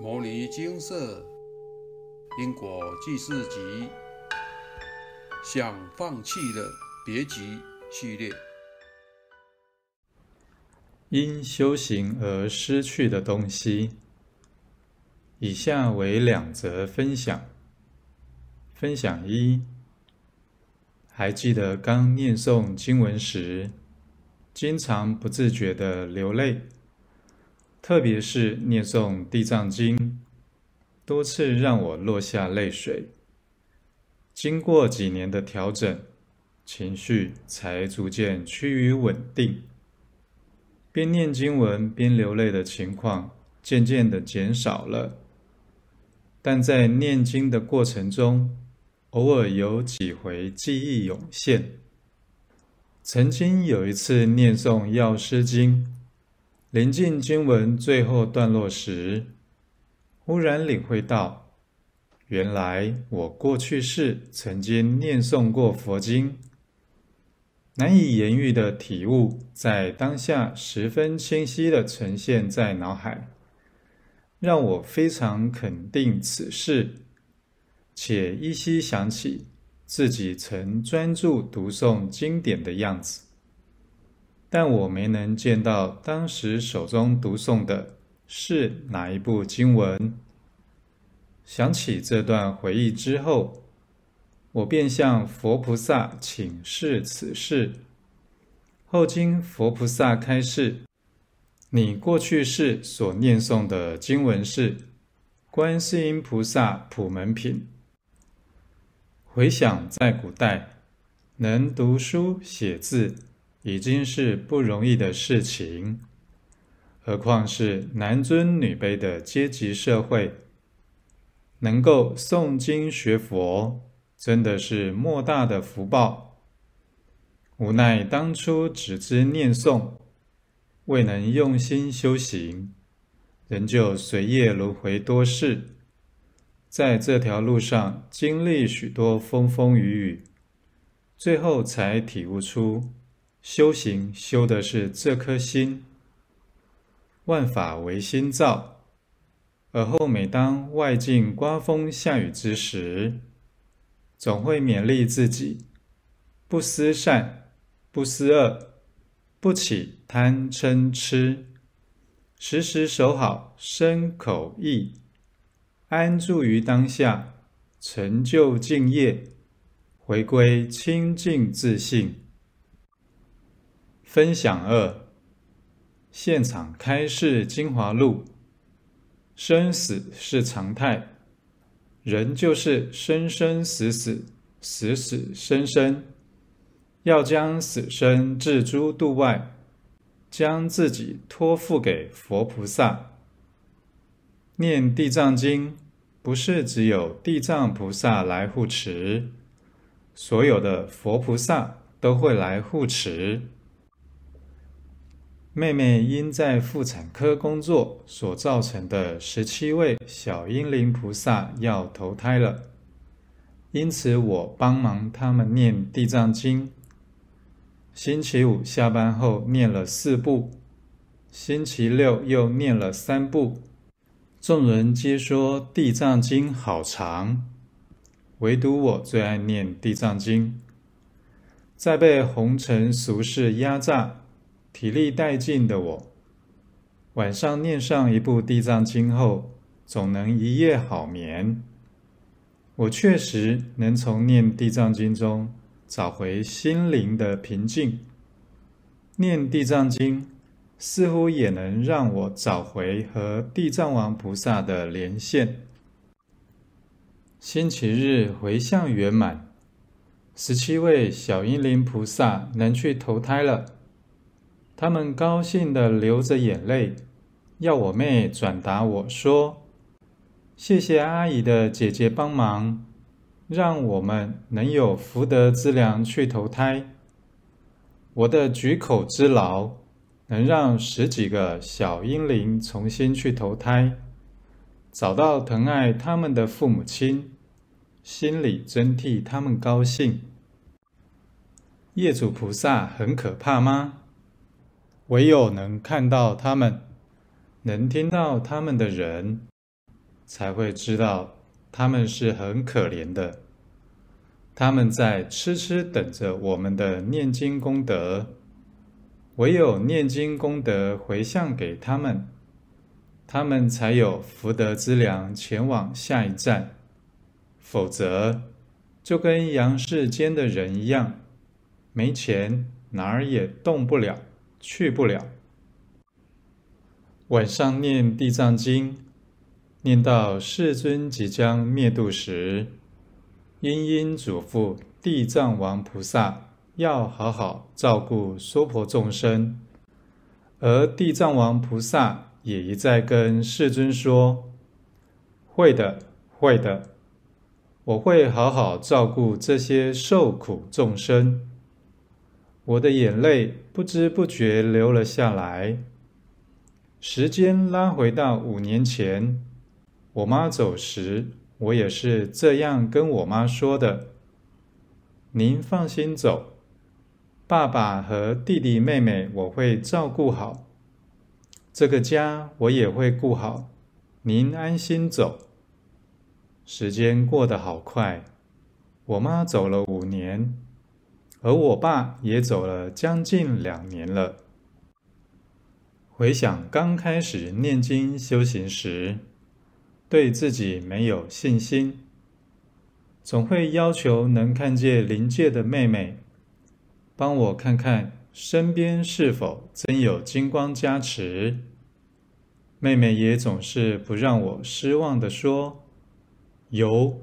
牟尼精舍因果记事集，想放弃的别急系列，因修行而失去的东西。以下为两则分享。分享一：还记得刚念诵经文时，经常不自觉地流泪。特别是念诵《地藏经》，多次让我落下泪水。经过几年的调整，情绪才逐渐趋于稳定。边念经文边流泪的情况渐渐的减少了。但在念经的过程中，偶尔有几回记忆涌现。曾经有一次念诵《药师经》。临近经文最后段落时，忽然领会到，原来我过去世曾经念诵过佛经，难以言喻的体悟在当下十分清晰地呈现在脑海，让我非常肯定此事，且依稀想起自己曾专注读诵经典的样子。但我没能见到当时手中读诵的是哪一部经文。想起这段回忆之后，我便向佛菩萨请示此事。后经佛菩萨开示，你过去世所念诵的经文是《观世音菩萨普门品》。回想在古代，能读书写字，已经是不容易的事情，何况是男尊女卑的阶级社会，能够诵经学佛，真的是莫大的福报。无奈当初只知念诵，未能用心修行，仍旧随业轮回多世，在这条路上经历许多风风雨雨，最后才体悟出。修行修的是这颗心，万法唯心造。而后每当外境刮风下雨之时，总会勉励自己：不思善，不思恶，不起贪嗔痴，时时守好身口意，安住于当下，成就净业，回归清净自性。分享二：现场开示精华录。生死是常态，人就是生生死死，死死生生。要将死生置诸度外，将自己托付给佛菩萨。念地藏经，不是只有地藏菩萨来护持，所有的佛菩萨都会来护持。妹妹因在妇产科工作所造成的十七位小婴灵菩萨要投胎了，因此我帮忙他们念地藏经。星期五下班后念了四部，星期六又念了三部。众人皆说地藏经好长，唯独我最爱念地藏经。在被红尘俗事压榨。体力殆尽的我，晚上念上一部《地藏经》后，总能一夜好眠。我确实能从念《地藏经》中找回心灵的平静。念《地藏经》似乎也能让我找回和地藏王菩萨的连线。星期日回向圆满，十七位小婴灵菩萨能去投胎了。他们高兴地流着眼泪，要我妹转达我说：“谢谢阿姨的姐姐帮忙，让我们能有福德资粮去投胎。我的举口之劳，能让十几个小婴灵重新去投胎，找到疼爱他们的父母亲，心里真替他们高兴。业主菩萨很可怕吗？”唯有能看到他们，能听到他们的人，才会知道他们是很可怜的。他们在痴痴等着我们的念经功德，唯有念经功德回向给他们，他们才有福德资粮前往下一站。否则，就跟阳世间的人一样，没钱哪儿也动不了，去不了。晚上念地藏经，念到世尊即将灭度时，殷殷嘱咐地藏王菩萨要好好照顾娑婆众生，而地藏王菩萨也一再跟世尊说：“会的，会的，我会好好照顾这些受苦众生。”我的眼泪不知不觉流了下来。时间拉回到五年前，我妈走时，我也是这样跟我妈说的：“您放心走，爸爸和弟弟妹妹我会照顾好，这个家我也会顾好，您安心走。”时间过得好快，我妈走了五年，而我爸也走了将近两年了。回想刚开始念经修行时，对自己没有信心，总会要求能看见灵界的妹妹，帮我看看身边是否真有金光加持。妹妹也总是不让我失望地说：“有，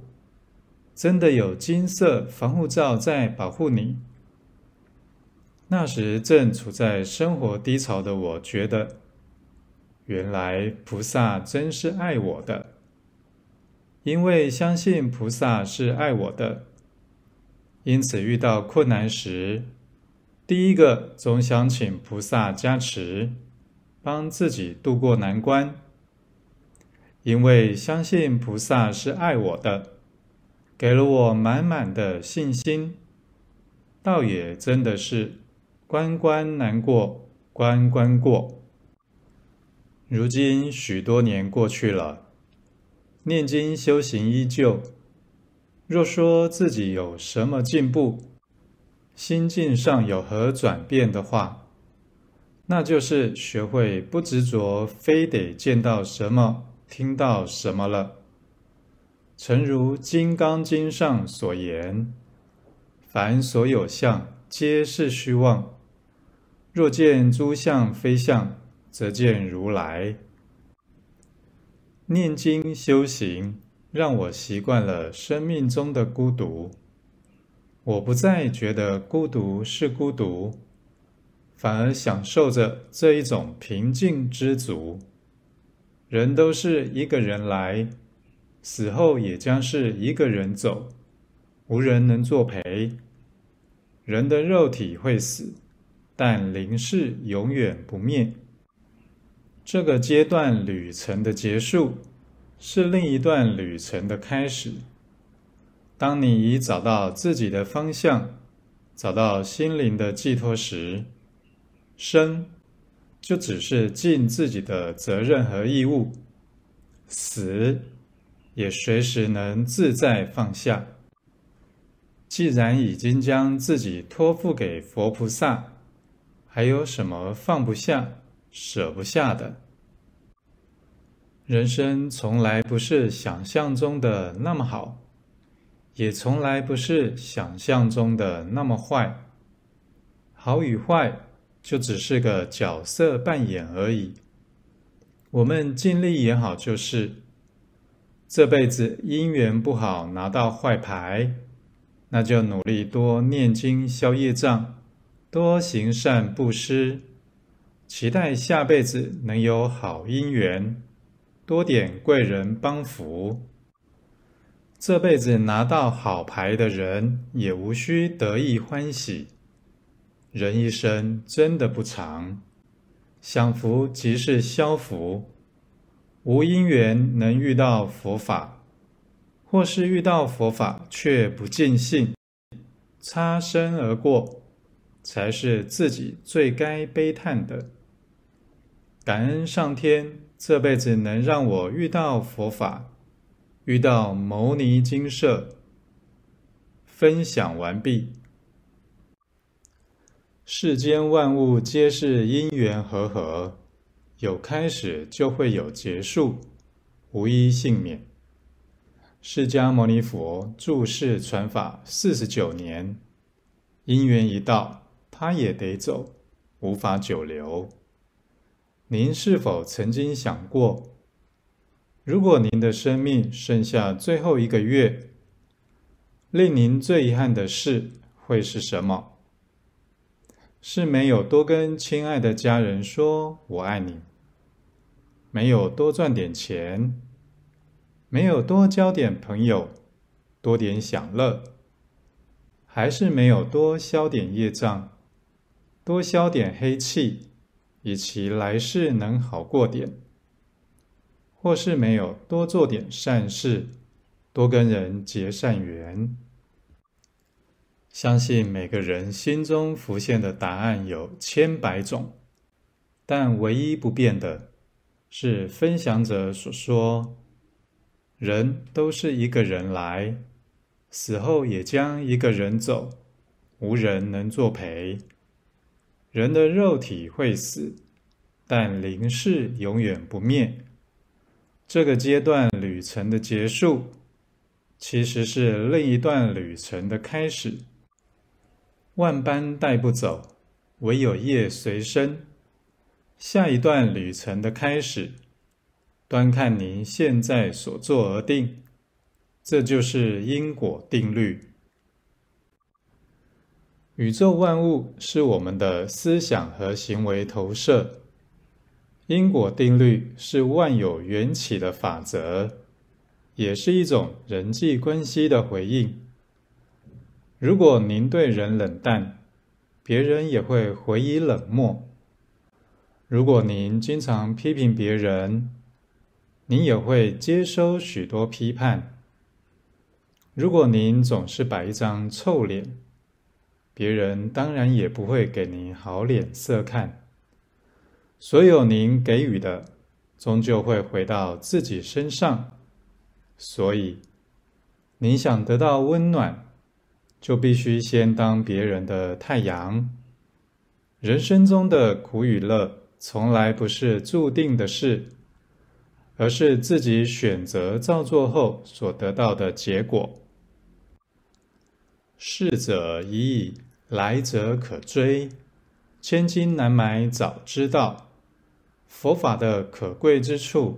真的有金色防护罩在保护你。”那时正处在生活低潮的我，觉得原来菩萨真是爱我的，因为相信菩萨是爱我的，因此遇到困难时，第一个总想请菩萨加持，帮自己渡过难关。因为相信菩萨是爱我的，给了我满满的信心，倒也真的是。关关难过，关关过。如今许多年过去了，念经修行依旧。若说自己有什么进步，心境上有何转变的话，那就是学会不执着，非得见到什么、听到什么了。诚如《金刚经》上所言：“凡所有相，皆是虚妄。”若见诸相非相，则见如来。念经修行，让我习惯了生命中的孤独。我不再觉得孤独是孤独，反而享受着这一种平静知足。人都是一个人来，死后也将是一个人走，无人能作陪。人的肉体会死。但灵是永远不灭。这个阶段旅程的结束，是另一段旅程的开始。当你已找到自己的方向，找到心灵的寄托时，生就只是尽自己的责任和义务，死也随时能自在放下。既然已经将自己托付给佛菩萨。还有什么放不下、舍不下的？人生从来不是想象中的那么好，也从来不是想象中的那么坏。好与坏，就只是个角色扮演而已。我们尽力演好就是。这辈子因缘不好拿到坏牌，那就努力多念经消业障。多行善布施，期待下辈子能有好姻缘，多点贵人帮扶。这辈子拿到好牌的人也无需得意欢喜。人一生真的不长，享福即是消福。无因缘能遇到佛法，或是遇到佛法却不尽兴，擦身而过。才是自己最该悲叹的。感恩上天，这辈子能让我遇到佛法，遇到牟尼精舍，分享完毕。世间万物皆是因缘和合，有开始就会有结束，无一幸免。释迦牟尼佛住世传法四十九年，因缘一到，他也得走，无法久留。您是否曾经想过，如果您的生命剩下最后一个月，令您最遗憾的事会是什么？是没有多跟亲爱的家人说“我爱你”，没有多赚点钱，没有多交点朋友，多点享乐，还是没有多消点业障，多消点黑气，以其来世能好过点？或是没有多做点善事，多跟人结善缘。相信每个人心中浮现的答案有千百种，但唯一不变的是分享者所说：人都是一个人来，死后也将一个人走，无人能作陪。人的肉体会死，但灵是永远不灭。这个阶段旅程的结束，其实是另一段旅程的开始。万般带不走，唯有业随身。下一段旅程的开始，端看您现在所做而定。这就是因果定律。宇宙万物是我们的思想和行为投射。因果定律是万有缘起的法则，也是一种人际关系的回应。如果您对人冷淡，别人也会回以冷漠；如果您经常批评别人，您也会接收许多批判；如果您总是摆一张臭脸，别人当然也不会给您好脸色看。所有您给予的，终究会回到自己身上。所以，您想得到温暖，就必须先当别人的太阳。人生中的苦与乐，从来不是注定的事，而是自己选择造作后所得到的结果。逝者已矣，来者可追，千金难买早知道。佛法的可贵之处，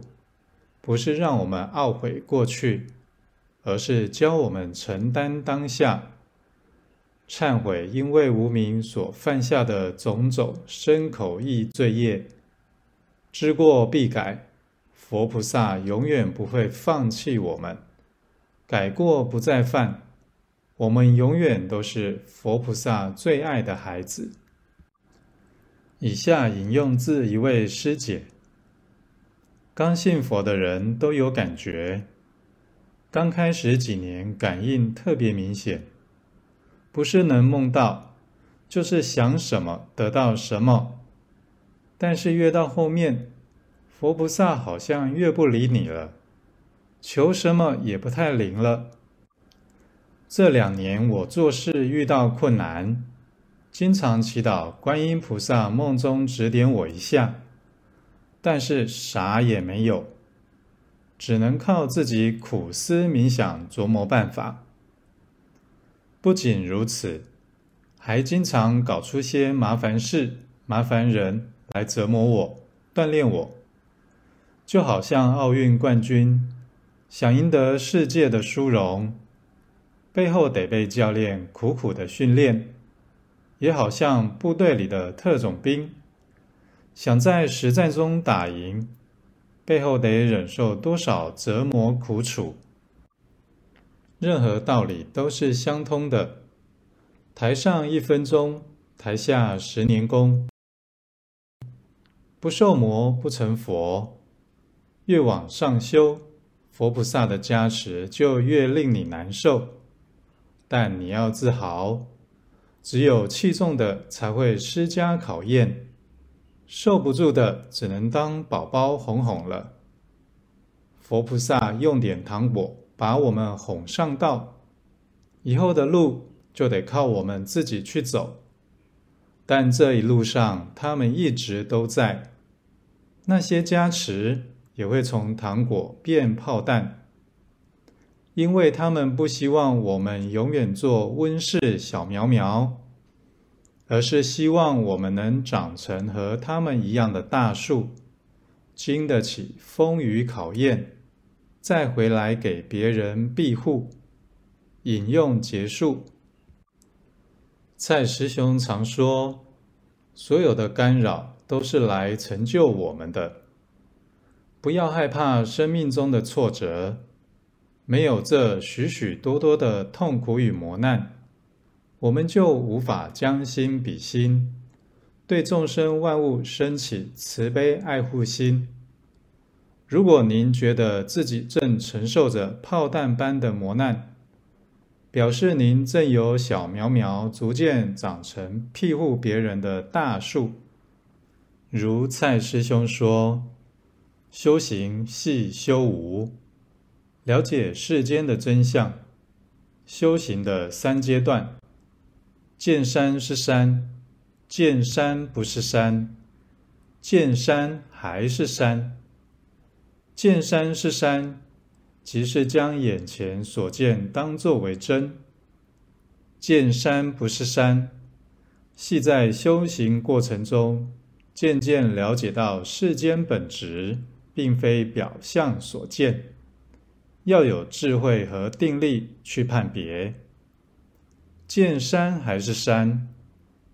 不是让我们懊悔过去，而是教我们承担当下，忏悔因为无明所犯下的种种身口意罪业，知过必改。佛菩萨永远不会放弃我们，改过不再犯，我们永远都是佛菩萨最爱的孩子。以下引用自一位师姐：刚信佛的人都有感觉，刚开始几年感应特别明显，不是能梦到，就是想什么得到什么。但是越到后面，佛菩萨好像越不理你了，求什么也不太灵了。这两年我做事遇到困难。经常祈祷观音菩萨梦中指点我一下，但是啥也没有，只能靠自己苦思冥想琢磨办法。不仅如此，还经常搞出些麻烦事、麻烦人来折磨我、锻炼我，就好像奥运冠军想赢得世界的殊荣，背后得被教练苦苦的训练。也好像部队里的特种兵，想在实战中打赢，背后得忍受多少折磨苦楚。任何道理都是相通的，台上一分钟，台下十年功。不受磨不成佛，越往上修，佛菩萨的加持就越令你难受。但你要自豪。只有器重的才会施加考验，受不住的只能当宝宝哄哄了。佛菩萨用点糖果把我们哄上道，以后的路就得靠我们自己去走。但这一路上，他们一直都在。那些加持也会从糖果变炮弹，因为他们不希望我们永远做温室小苗苗，而是希望我们能长成和他们一样的大树，经得起风雨考验，再回来给别人庇护。引用结束。蔡师兄常说，所有的干扰都是来成就我们的。不要害怕生命中的挫折，没有这许许多多的痛苦与磨难，我们就无法将心比心，对众生万物升起慈悲爱护心。如果您觉得自己正承受着炮弹般的磨难，表示您正由小苗苗逐渐长成庇护别人的大树。如蔡师兄说：“修行系修无，了解世间的真相。修行的三阶段：见山是山，见山不是山，见山还是山。见山是山。”即是将眼前所见当作为真，见山不是山，系在修行过程中渐渐了解到世间本质，并非表象所见，要有智慧和定力去判别。见山还是山，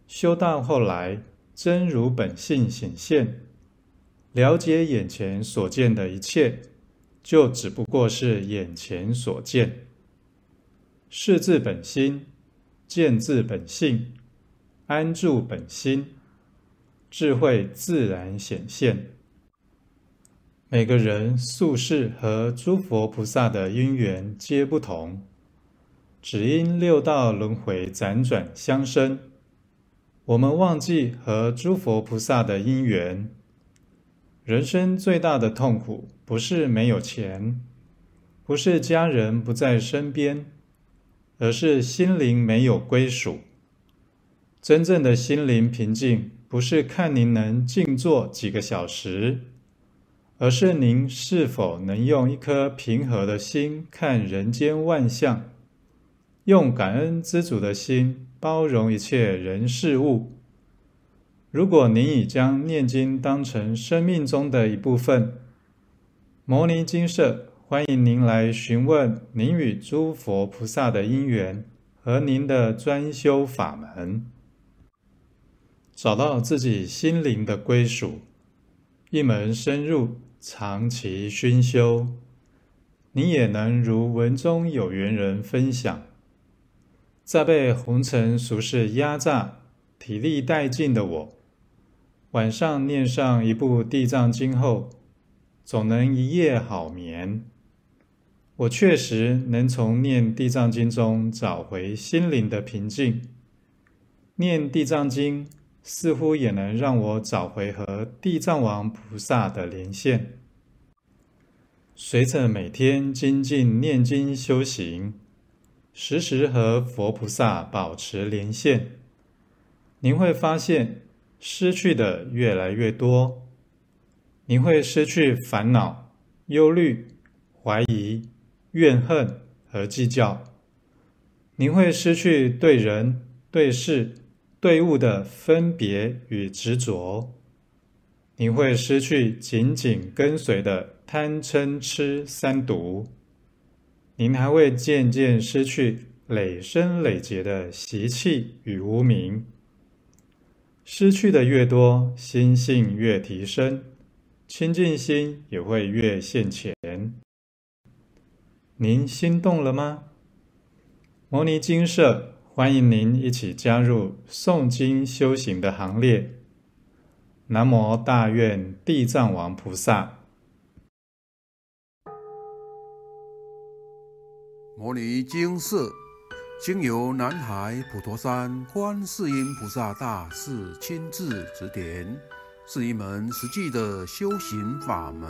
修到后来真如本性显现，了解眼前所见的一切。就只不过是眼前所见，识自本心，见自本性，安住本心，智慧自然显现。每个人宿世和诸佛菩萨的因缘皆不同，只因六道轮回辗转相生，我们忘记和诸佛菩萨的因缘。人生最大的痛苦，不是没有钱，不是家人不在身边，而是心灵没有归属。真正的心灵平静，不是看您能静坐几个小时，而是您是否能用一颗平和的心看人间万象，用感恩知足的心包容一切人事物。如果您已将念经当成生命中的一部分，摩尼精舍欢迎您来询问您与诸佛菩萨的因缘和您的专修法门，找到自己心灵的归属，一门深入，长期熏修，你也能如文中有缘人分享，在被红尘俗世压榨、体力殆尽的我。晚上念上一部《地藏经》后，总能一夜好眠。我确实能从念《地藏经》中找回心灵的平静。念《地藏经》似乎也能让我找回和地藏王菩萨的连线。随着每天精进念经修行，时时和佛菩萨保持连线，您会发现。失去的越来越多，您会失去烦恼、忧虑、怀疑、怨恨和计较；您会失去对人、对事、对物的分别与执着；你会失去紧紧跟随的贪嗔痴三毒；您还会渐渐失去累生累劫的习气与无明。失去的越多，心性越提升，清净心也会越现前。您心动了吗？摩尼精舍欢迎您一起加入诵经修行的行列。南无大愿地藏王菩萨。摩尼精舍。经由南海普陀山观世音菩萨大士亲自指点，是一门实际的修行法门，